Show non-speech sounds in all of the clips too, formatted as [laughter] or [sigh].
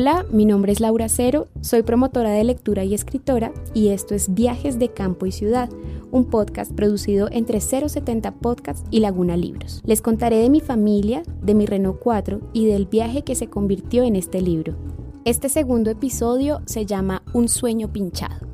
Hola, mi nombre es Laura Cero, soy promotora de lectura y escritora y esto es Viajes de Campo y Ciudad, un podcast producido entre 070 Podcasts y Laguna Libros. Les contaré de mi familia, de mi Renault 4 y del viaje que se convirtió en este libro. Este segundo episodio se llama Un sueño pinchado.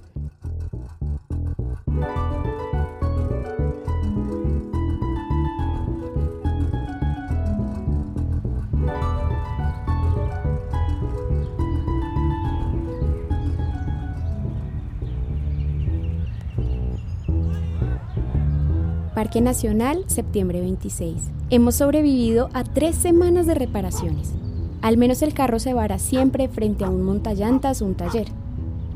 Parque Nacional, septiembre 26. Hemos sobrevivido a tres semanas de reparaciones. Al menos el carro se vara siempre frente a un montallantas o un taller.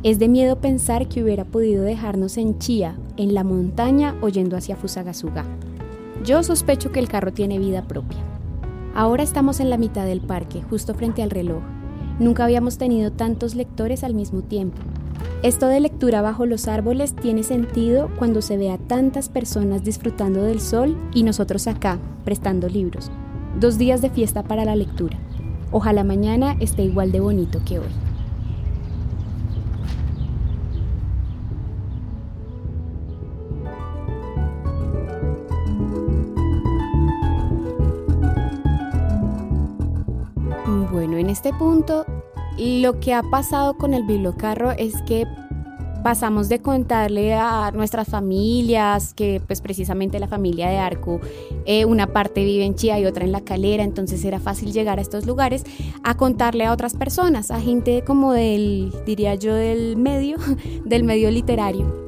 Es de miedo pensar que hubiera podido dejarnos en Chía, en la montaña o yendo hacia Fusagasugá. Yo sospecho que el carro tiene vida propia. Ahora estamos en la mitad del parque, justo frente al reloj. Nunca habíamos tenido tantos lectores al mismo tiempo. Esto de lectura bajo los árboles tiene sentido cuando se ve a tantas personas disfrutando del sol y nosotros acá, prestando libros. Dos días de fiesta para la lectura. Ojalá mañana esté igual de bonito que hoy. Bueno, en este punto lo que ha pasado con el bibliocarro es que pasamos de contarle a nuestras familias, que pues precisamente la familia de Arco, eh, una parte vive en Chía y otra en La Calera, entonces era fácil llegar a estos lugares, a contarle a otras personas, a gente como del, diría yo, del medio, [laughs] del medio literario.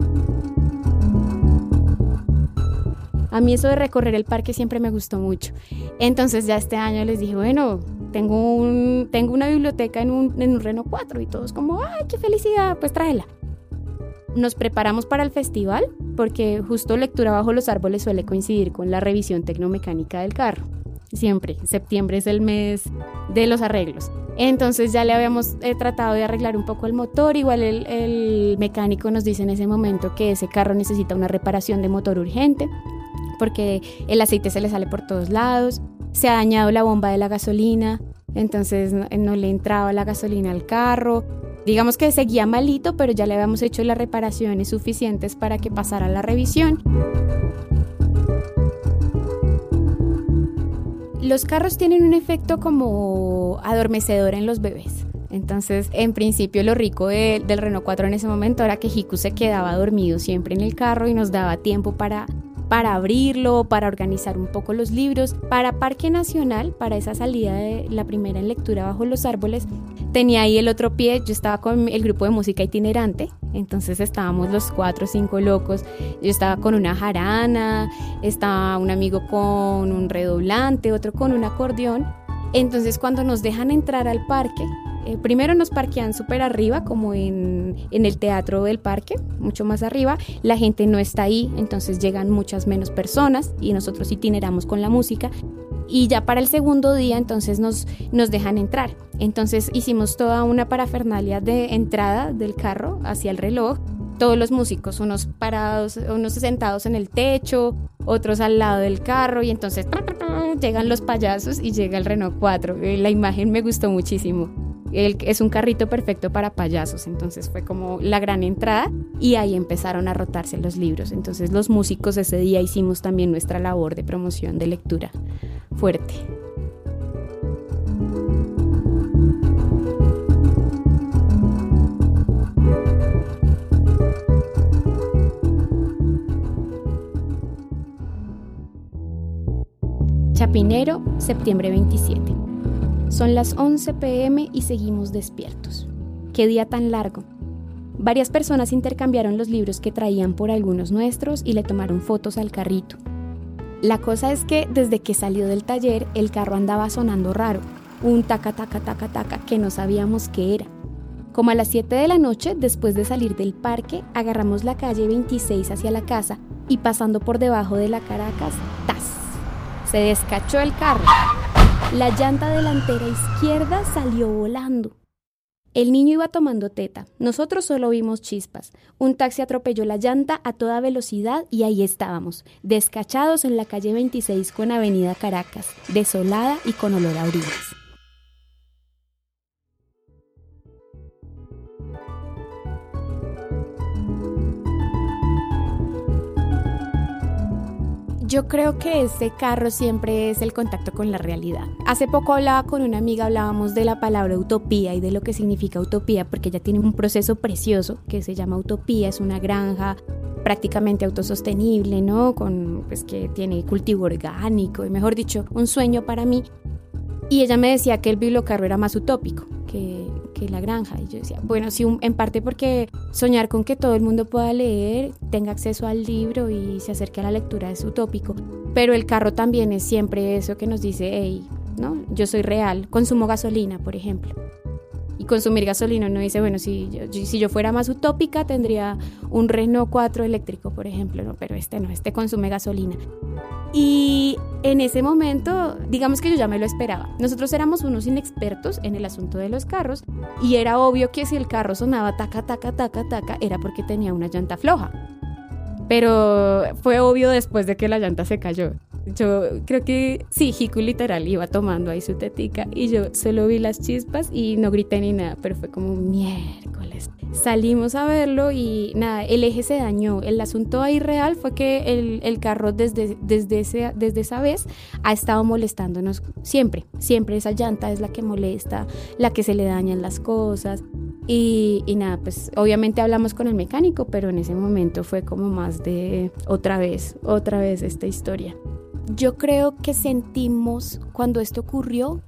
A mí eso de recorrer el parque siempre me gustó mucho. Entonces ya este año les dije, bueno, tengo, un, tengo una biblioteca en un, en un Renault 4 y todos como, ay, qué felicidad, pues tráela. Nos preparamos para el festival porque justo lectura bajo los árboles suele coincidir con la revisión tecnomecánica del carro. Siempre, septiembre es el mes de los arreglos. Entonces ya le habíamos eh, tratado de arreglar un poco el motor, igual el, el mecánico nos dice en ese momento que ese carro necesita una reparación de motor urgente porque el aceite se le sale por todos lados, se ha dañado la bomba de la gasolina, entonces no, le entraba la gasolina al carro. Digamos que seguía malito, pero ya le habíamos hecho las reparaciones suficientes para que pasara la revisión. Los carros tienen un efecto como adormecedor en los bebés. Entonces, en principio, lo rico del Renault 4 en ese momento era que Hiku se quedaba dormido siempre en el carro y nos daba tiempo para para abrirlo, para organizar un poco los libros. Para Parque Nacional, para esa salida de la primera en lectura bajo los árboles, tenía ahí el otro pie, yo estaba con el grupo de música itinerante, entonces estábamos los cuatro o cinco locos, yo estaba con una jarana, estaba un amigo con un redoblante, otro con un acordeón. Entonces cuando nos dejan entrar al parque, eh, primero nos parquean súper arriba, como en, en, el teatro del parque, mucho más arriba. La gente no está ahí, entonces llegan muchas menos personas y nosotros itineramos con la música. Y ya para el segundo día, entonces nos, nos dejan entrar. Entonces hicimos toda una parafernalia de entrada del carro hacia el reloj. Todos los músicos, unos parados, unos sentados en el techo, otros al lado del carro y entonces llegan los payasos y llega el Renault 4. Eh, la imagen me gustó muchísimo es un carrito perfecto para payasos, entonces fue como la gran entrada y ahí empezaron a rotarse los libros. Entonces los músicos ese día hicimos también nuestra labor de promoción de lectura fuerte. Chapinero, septiembre 27. Son las 11 pm y seguimos despiertos. Qué día tan largo. Varias personas intercambiaron los libros que traían por algunos nuestros y le tomaron fotos al carrito. La cosa es que desde que salió del taller el carro andaba sonando raro, un taca taca taca taca que no sabíamos qué era. Como a las 7 de la noche, después de salir del parque, agarramos la calle 26 hacia la casa y pasando por debajo de la Caracas, ¡tas! Se descachó el carro. La llanta delantera izquierda salió volando. El niño iba tomando teta. Nosotros solo vimos chispas. Un taxi atropelló la llanta a toda velocidad y ahí estábamos, descachados en la calle 26 con Avenida Caracas, desolada y con olor a orillas. Yo creo que este carro siempre es el contacto con la realidad. Hace poco hablaba con una amiga, hablábamos de la palabra utopía y de lo que significa utopía, porque ella tiene un proceso precioso que se llama utopía, es una granja prácticamente autosostenible, ¿no? Con pues que tiene cultivo orgánico y mejor dicho, un sueño para mí. Y ella me decía que el bibliocarro era más utópico, que la granja. Y yo decía, bueno, sí, en parte porque soñar con que todo el mundo pueda leer, tenga acceso al libro y se acerque a la lectura es utópico. Pero el carro también es siempre eso que nos dice, hey, ¿no? Yo soy real, consumo gasolina, por ejemplo. Y consumir gasolina no dice, bueno, si yo, si yo fuera más utópica tendría un Renault 4 eléctrico, por ejemplo, ¿no? pero este no, este consume gasolina. Y en ese momento, digamos que yo ya me lo esperaba. Nosotros éramos unos inexpertos en el asunto de los carros y era obvio que si el carro sonaba taca, taca, taca, taca, era porque tenía una llanta floja. Pero fue obvio después de que la llanta se cayó. Yo creo que sí, Hiku literal iba tomando ahí su tetica y yo solo vi las chispas y no grité ni nada, pero fue como miércoles. Salimos a verlo y nada, el eje se dañó. El asunto ahí real fue que el, carro desde, desde, ese, desde esa vez ha estado molestándonos siempre, siempre esa llanta es la que molesta, la que se le dañan las cosas. Y, y, nada, pues obviamente hablamos con el mecánico, pero en ese momento fue como más de otra vez, otra vez esta historia. Yo creo que sentimos cuando esto ocurrió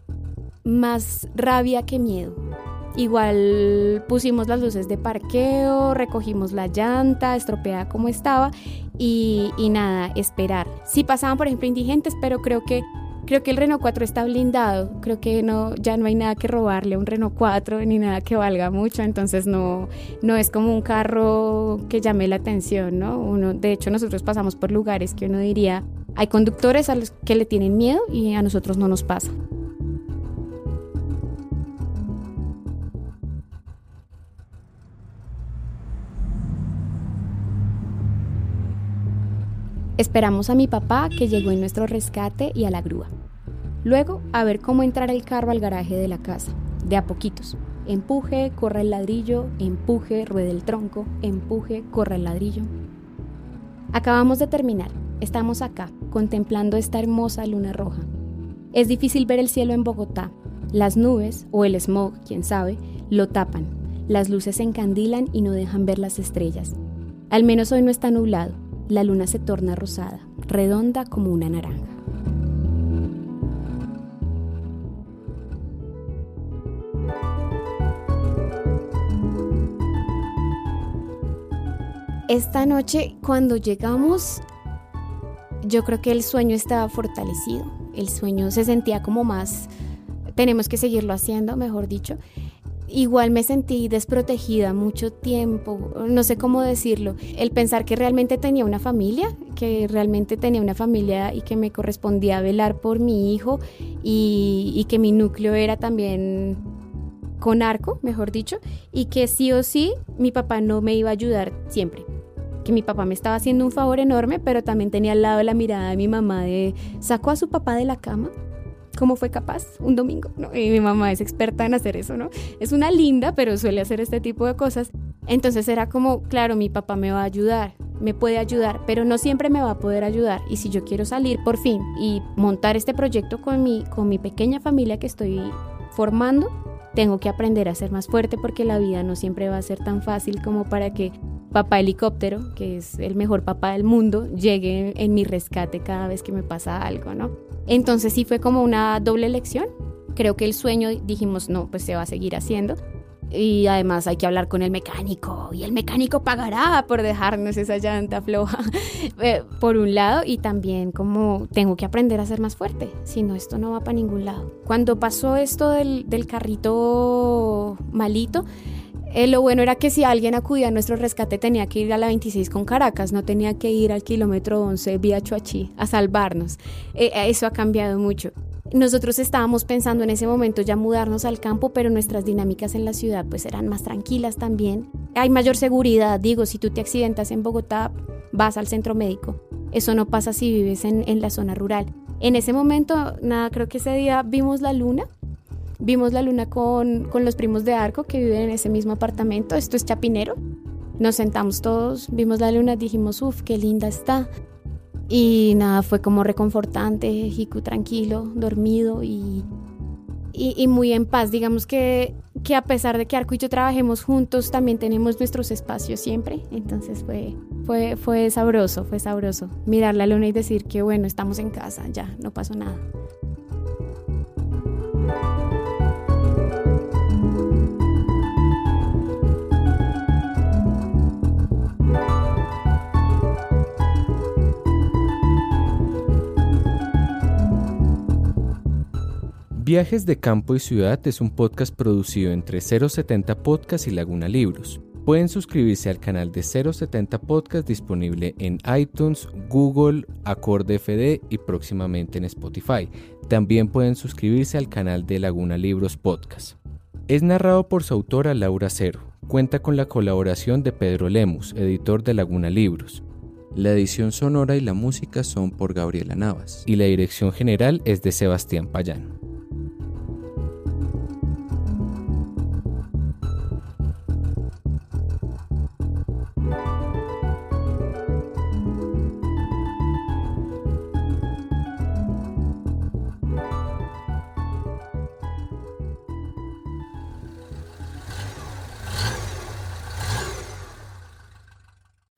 más rabia que miedo. Igual pusimos las luces de parqueo, recogimos la llanta estropeada como estaba y, nada, esperar. Si pasaban, por ejemplo, indigentes, pero creo que creo que el Renault 4 está blindado. Creo que no, ya no hay nada que robarle a un Renault 4 ni nada que valga mucho. Entonces no, no es como un carro que llame la atención, ¿no? Uno, de hecho, nosotros pasamos por lugares que uno diría, hay conductores a los que le tienen miedo y a nosotros no nos pasa. Esperamos a mi papá que llegó en nuestro rescate y a la grúa. Luego a ver cómo entrar el carro al garaje de la casa, de a poquitos. Empuje, corre el ladrillo, empuje, ruede el tronco, empuje, corre el ladrillo. Acabamos de terminar. Estamos acá, contemplando esta hermosa luna roja. Es difícil ver el cielo en Bogotá. Las nubes, o el smog, quién sabe, lo tapan. Las luces se encandilan y no dejan ver las estrellas. Al menos hoy no está nublado. La luna se torna rosada, redonda como una naranja. Esta noche, cuando llegamos, yo creo que el sueño estaba fortalecido, el sueño se sentía como más, tenemos que seguirlo haciendo, mejor dicho. Igual me sentí desprotegida mucho tiempo, no sé cómo decirlo, el pensar que realmente tenía una familia, que realmente tenía una familia y que me correspondía velar por mi hijo y, que mi núcleo era también con arco, mejor dicho, y que sí o sí mi papá no me iba a ayudar siempre que mi papá me estaba haciendo un favor enorme, pero también tenía al lado la mirada de mi mamá de sacó a su papá de la cama. ¿Cómo fue capaz? Un domingo. Y mi mamá es experta en hacer eso, ¿no? Es una linda, pero suele hacer este tipo de cosas. Entonces era como, claro, mi papá me va a ayudar, me puede ayudar, pero no siempre me va a poder ayudar. Y si yo quiero salir por fin y montar este proyecto con mi, con mi pequeña familia que estoy formando, tengo que aprender a ser más fuerte porque la vida no siempre va a ser tan fácil como para que papá helicóptero, que es el mejor papá del mundo, llegue en mi rescate cada vez que me pasa algo, ¿no? Entonces sí fue como una doble lección. Creo que el sueño dijimos, no, pues se va a seguir haciendo. Y además hay que hablar con el mecánico y el mecánico pagará por dejarnos esa llanta floja, [laughs] eh, por un lado, y también como tengo que aprender a ser más fuerte, si no esto no va para ningún lado. Cuando pasó esto del, del carrito malito, eh, lo bueno era que si alguien acudía a nuestro rescate tenía que ir a la 26 con Caracas, no tenía que ir al kilómetro 11 vía Chuachi a salvarnos. Eh, eso ha cambiado mucho. Nosotros estábamos pensando en ese momento ya mudarnos al campo, pero nuestras dinámicas en la ciudad pues eran más tranquilas también. Hay mayor seguridad, digo, si tú te accidentas en Bogotá, vas al centro médico. Eso no pasa si vives en, en la zona rural. En ese momento, nada, creo que ese día vimos la luna, Vimos la luna con, con, los primos de Arco que viven en ese mismo apartamento. Esto es Chapinero. Nos sentamos todos, vimos la luna, dijimos, uff, qué linda está. Y nada, fue como reconfortante, Hiku tranquilo, dormido y, y, muy en paz. Digamos que, que a pesar de que Arco y yo trabajemos juntos, también tenemos nuestros espacios siempre. Entonces fue, fue, fue sabroso, fue sabroso mirar la luna y decir que bueno, estamos en casa, ya, no pasó nada. Viajes de Campo y Ciudad es un podcast producido entre 070 Podcast y Laguna Libros. Pueden suscribirse al canal de 070 Podcast disponible en iTunes, Google, Acorde FD y próximamente en Spotify. También pueden suscribirse al canal de Laguna Libros Podcast. Es narrado por su autora Laura Cero. Cuenta con la colaboración de Pedro Lemus, editor de Laguna Libros. La edición sonora y la música son por Gabriela Navas. Y la dirección general es de Sebastián Payán.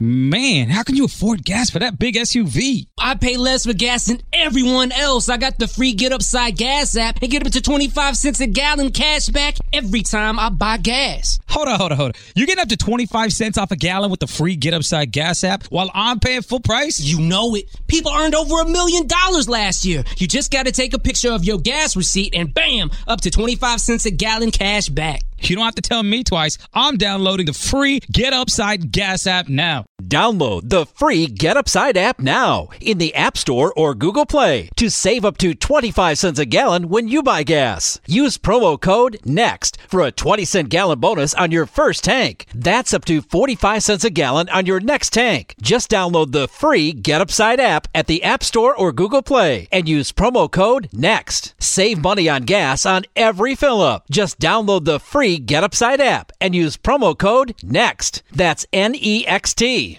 Man, how can you afford gas for that big SUV? I pay less for gas than everyone else. I got the free Get Upside Gas app and get up to 25 cents a gallon cash back every time I buy gas. Hold on, hold on, hold on. You're getting up to 25 cents off a gallon with the free Get Upside Gas app while I'm paying full price? You know it. People earned over a million dollars last year. You just got to take a picture of your gas receipt and bam, up to 25 cents a gallon cash back. You don't have to tell me twice. I'm downloading the free Get Upside Gas app now. Download the free Get Upside app now in the App Store or Google Play to save up to 25 cents a gallon when you buy gas. Use promo code NEXT for a 20 cent gallon bonus on your first tank. That's up to 45 cents a gallon on your next tank. Just download the free Get Upside app at the App Store or Google Play and use promo code NEXT. Save money on gas on every fill up. Just download the free Get Upside app and use promo code NEXT. That's N E X T.